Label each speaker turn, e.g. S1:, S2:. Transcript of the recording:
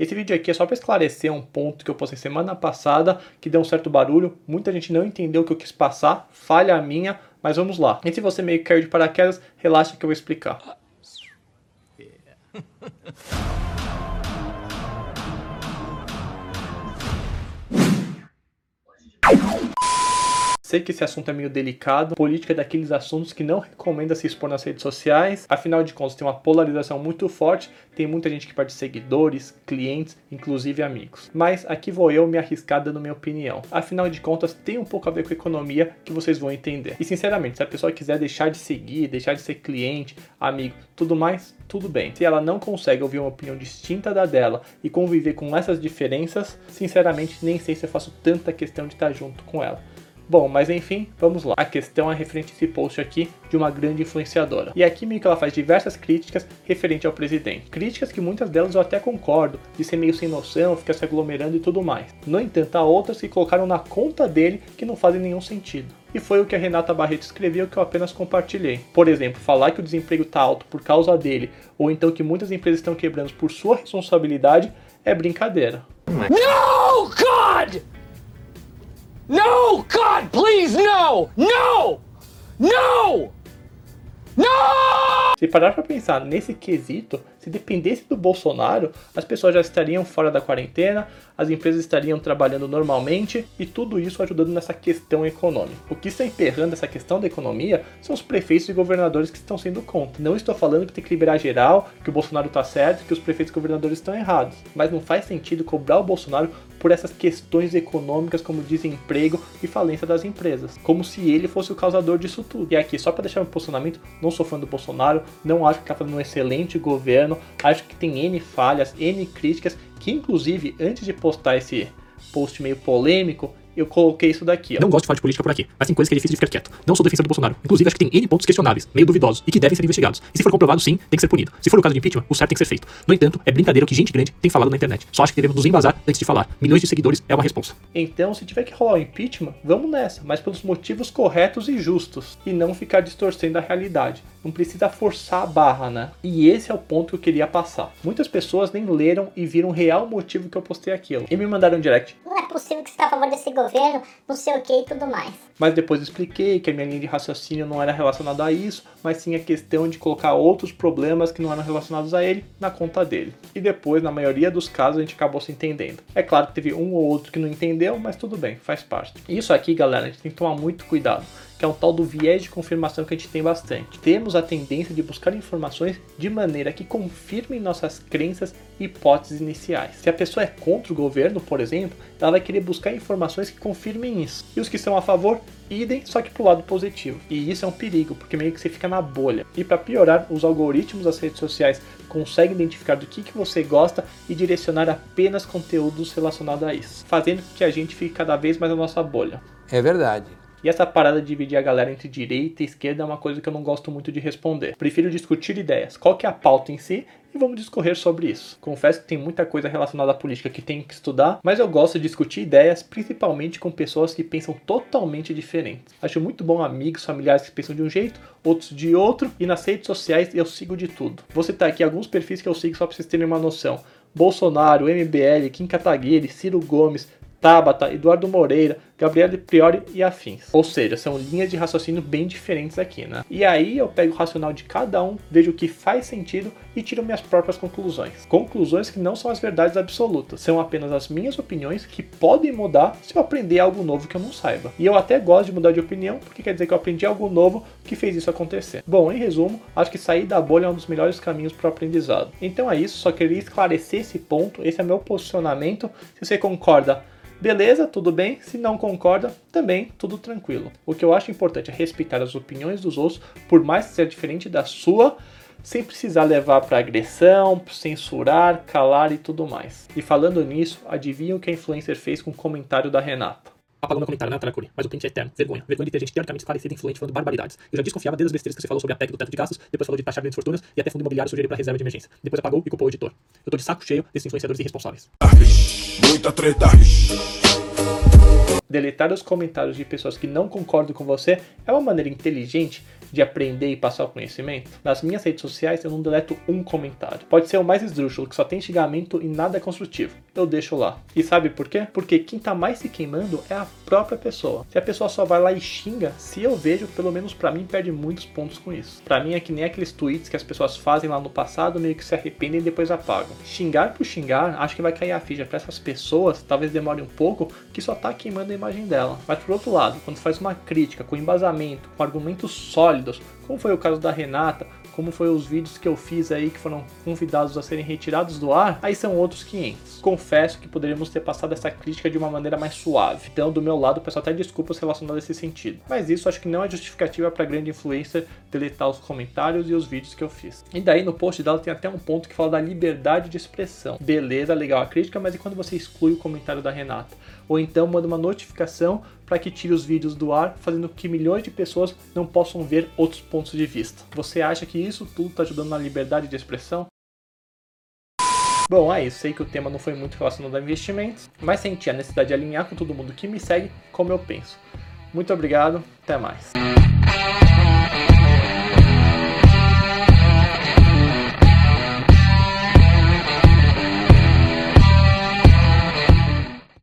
S1: Esse vídeo aqui é só para esclarecer um ponto que eu postei semana passada, que deu um certo barulho, muita gente não entendeu o que eu quis passar, falha minha, mas vamos lá. E se você meio que caiu de paraquedas, relaxa que eu vou explicar. Sei que esse assunto é meio delicado. Política é daqueles assuntos que não recomenda se expor nas redes sociais. Afinal de contas, tem uma polarização muito forte. Tem muita gente que perde seguidores, clientes, inclusive amigos. Mas aqui vou eu me arriscar dando minha opinião. Afinal de contas, tem um pouco a ver com economia que vocês vão entender. E sinceramente, se a pessoa quiser deixar de seguir, deixar de ser cliente, amigo, tudo mais, tudo bem. Se ela não consegue ouvir uma opinião distinta da dela e conviver com essas diferenças, sinceramente nem sei se eu faço tanta questão de estar junto com ela. Bom, mas enfim, vamos lá. A questão é referente a esse post aqui de uma grande influenciadora. E aqui meio que ela faz diversas críticas referente ao presidente. Críticas que muitas delas eu até concordo, de ser meio sem noção, ficar se aglomerando e tudo mais. No entanto, há outras que colocaram na conta dele que não fazem nenhum sentido. E foi o que a Renata Barreto escreveu que eu apenas compartilhei. Por exemplo, falar que o desemprego está alto por causa dele, ou então que muitas empresas estão quebrando por sua responsabilidade, é brincadeira.
S2: No, God! No! God, please, no! No! No! No!
S1: Se parar para pensar nesse quesito, se dependesse do Bolsonaro, as pessoas já estariam fora da quarentena, as empresas estariam trabalhando normalmente e tudo isso ajudando nessa questão econômica. O que está emperrando essa questão da economia são os prefeitos e governadores que estão sendo contra. Não estou falando que tem que liberar geral, que o Bolsonaro está certo, que os prefeitos e governadores estão errados, mas não faz sentido cobrar o Bolsonaro por essas questões econômicas como desemprego e falência das empresas, como se ele fosse o causador disso tudo. E aqui, só para deixar meu posicionamento, não sou fã do Bolsonaro, não acho que está fazendo um excelente governo, acho que tem N falhas, N críticas, que inclusive antes de postar esse post meio polêmico, eu coloquei isso daqui. Ó.
S3: Não gosto de falar de política por aqui, mas tem coisas que é difícil de ficar quieto. Não sou defensor do Bolsonaro. Inclusive, acho que tem N pontos questionáveis, meio duvidosos, e que devem ser investigados. E se for comprovado, sim, tem que ser punido. Se for o caso de impeachment, o certo tem que ser feito. No entanto, é brincadeira o que gente grande tem falado na internet. Só acho que devemos nos embasar antes de falar. Milhões de seguidores é uma responsa.
S1: Então, se tiver que rolar o impeachment, vamos nessa, mas pelos motivos corretos e justos, e não ficar distorcendo a realidade. Não precisa forçar a barra, né? E esse é o ponto que eu queria passar. Muitas pessoas nem leram e viram o real motivo que eu postei aquilo. E me mandaram um direct.
S4: Não é possível que você está a favor desse governo, não sei o que e tudo mais.
S1: Mas depois expliquei que a minha linha de raciocínio não era relacionada a isso, mas sim a questão de colocar outros problemas que não eram relacionados a ele na conta dele. E depois, na maioria dos casos, a gente acabou se entendendo. É claro que teve um ou outro que não entendeu, mas tudo bem, faz parte. Isso aqui, galera, a gente tem que tomar muito cuidado que é um tal do viés de confirmação que a gente tem bastante. Temos a tendência de buscar informações de maneira que confirmem nossas crenças e hipóteses iniciais. Se a pessoa é contra o governo, por exemplo, ela vai querer buscar informações que confirmem isso. E os que são a favor, idem, só que pro lado positivo. E isso é um perigo, porque meio que você fica na bolha. E para piorar, os algoritmos das redes sociais conseguem identificar do que, que você gosta e direcionar apenas conteúdos relacionados a isso, fazendo com que a gente fique cada vez mais na nossa bolha.
S5: É verdade.
S1: E essa parada de dividir a galera entre direita e esquerda é uma coisa que eu não gosto muito de responder. Prefiro discutir ideias. Qual que é a pauta em si? E vamos discorrer sobre isso. Confesso que tem muita coisa relacionada à política que tenho que estudar, mas eu gosto de discutir ideias, principalmente com pessoas que pensam totalmente diferentes. Acho muito bom amigos, familiares que pensam de um jeito, outros de outro, e nas redes sociais eu sigo de tudo. Vou citar aqui alguns perfis que eu sigo só para vocês terem uma noção. Bolsonaro, MBL, Kim Kataguiri, Ciro Gomes, Tabata, Eduardo Moreira, Gabriele Priori e afins. Ou seja, são linhas de raciocínio bem diferentes aqui, né? E aí eu pego o racional de cada um, vejo o que faz sentido e tiro minhas próprias conclusões. Conclusões que não são as verdades absolutas, são apenas as minhas opiniões que podem mudar se eu aprender algo novo que eu não saiba. E eu até gosto de mudar de opinião, porque quer dizer que eu aprendi algo novo que fez isso acontecer. Bom, em resumo, acho que sair da bolha é um dos melhores caminhos para o aprendizado. Então é isso, só queria esclarecer esse ponto, esse é meu posicionamento. Se você concorda, Beleza, tudo bem. Se não concorda, também tudo tranquilo. O que eu acho importante é respeitar as opiniões dos outros, por mais que seja diferente da sua, sem precisar levar para agressão, censurar, calar e tudo mais. E falando nisso, adivinha o que a influencer fez com o comentário da Renata?
S3: Apagou meu comentário, né, Taracuri? Mas o print é eterno. Vergonha. Vergonha de ter gente teoricamente esclarecida e influente falando barbaridades. Eu já desconfiava desde as besteiras que você falou sobre a PEC do teto de gastos, depois falou de taxar grandes fortunas e até fundo imobiliário sugerido para reserva de emergência. Depois apagou e culpou o editor. Eu tô de saco cheio desses influenciadores irresponsáveis.
S6: Muita treta.
S1: Deletar os comentários de pessoas que não concordam com você é uma maneira inteligente de aprender e passar o conhecimento? Nas minhas redes sociais eu não deleto um comentário. Pode ser o mais esdrúxulo, que só tem xingamento e nada é construtivo. Eu deixo lá. E sabe por quê? Porque quem tá mais se queimando é a própria pessoa. Se a pessoa só vai lá e xinga, se eu vejo, pelo menos para mim, perde muitos pontos com isso. Para mim é que nem aqueles tweets que as pessoas fazem lá no passado, meio que se arrependem e depois apagam. Xingar por xingar, acho que vai cair a ficha para essas pessoas, talvez demore um pouco, que só tá queimando a imagem dela. Mas por outro lado, quando faz uma crítica com embasamento, com argumentos sólidos, como foi o caso da Renata, como foi os vídeos que eu fiz aí que foram convidados a serem retirados do ar, aí são outros 500. Confesso que poderíamos ter passado essa crítica de uma maneira mais suave. Então, do meu lado, o pessoal até desculpas relacionadas a esse sentido. Mas isso acho que não é justificativa para grande influencer deletar os comentários e os vídeos que eu fiz. E daí no post dela tem até um ponto que fala da liberdade de expressão. Beleza, legal a crítica, mas e quando você exclui o comentário da Renata? Ou então manda uma notificação para que tire os vídeos do ar, fazendo que milhões de pessoas não possam ver outros pontos de vista. Você acha que isso tudo está ajudando na liberdade de expressão? Bom, é isso. Sei que o tema não foi muito relacionado a investimentos, mas senti a necessidade de alinhar com todo mundo que me segue como eu penso. Muito obrigado, até mais.